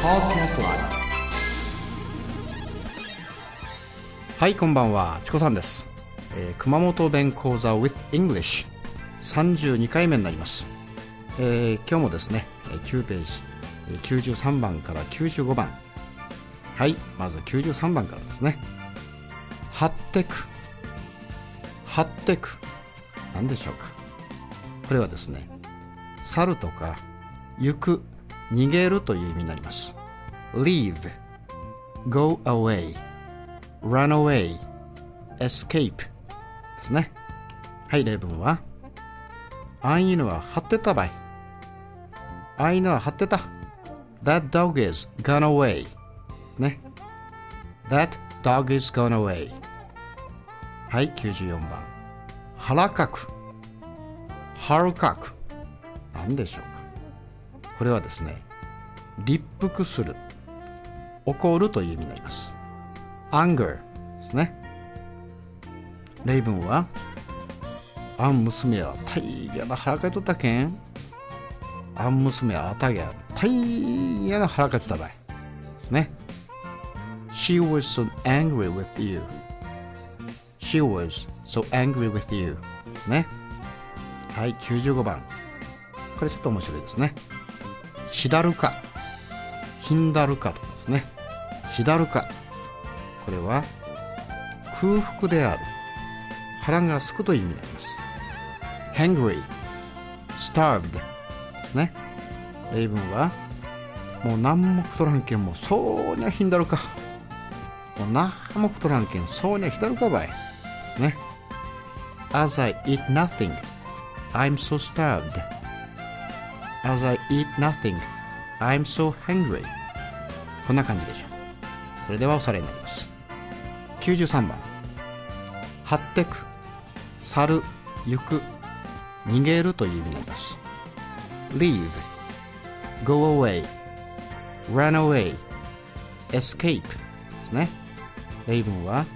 Podcast Live は。いこんばんは。チコさんです、えー熊本弁講座 with English 32回目になります、えー今日もですねえ9ページえ93番から95番。はいまず93番からですね。張ってく。張ってく。何でしょうか。これはですね去るとか行く。逃げるという意味になります。Leave. Go away. Run away. Escape. ですね。はい例文は。あん犬は張ってたばい。あん犬は張ってた。That dog is gone away. ね。That dog is gone away. はい94番。腹かく。腹かく。何でしょうか。これはですね立腹する。怒るという意味になります。anger ですね。例文はあん娘は大変な腹かいとったけんあん娘はあたげ大変な腹かいとったばい。ですね。She was so angry with you. She was so angry with you. ですね。はい95番。これちょっと面白いですね。ひだるか。ひんだるかとかですね。ひだるか。これは空腹である。腹がすくという意味になります。hungry starved ですね。例文はもう何も食とらんけんもそうにゃひんだるか。もう何も食とらんけんそうにゃひだるかばいですね。As I eat nothing I'm so starved. As I eat nothing I'm so hungry こんな感じでしょ。うそれではおさらいになります。93番。張ってく去る行く逃げるという意味になります。leave go away run away escape ですね。例文は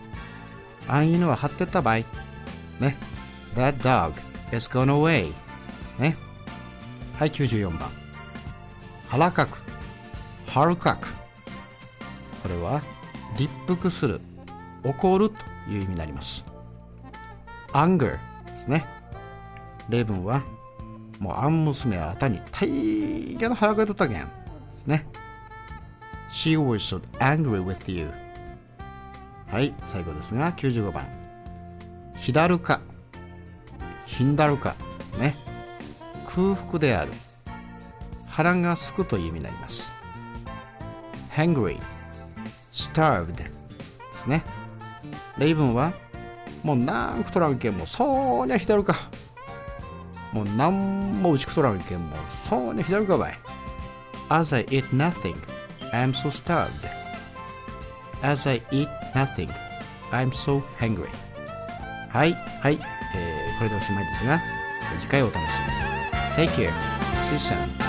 あん犬は張ってったばいね。That dog is gone away ね。はい94番。腹かく腹かく。れは立腹する怒るという意味になります。anger ですね。例文はもうあん娘はあたに大変な腹が出たけん。ですね。She was so angry with you. はい最後ですが95番。ひだるか。ひんだるか。ですね。空腹である。腹がすくという意味になります。hungry starved ですね例文はもう何くとらんけんもそうにゃひだるかもう何も打ちくとらんけんもそうにゃひだるかばい As I eat nothing I'm so starved As I eat nothing I'm so hungry はいはい、えーこれでおしまいですが次回お楽しみに Take care See you soon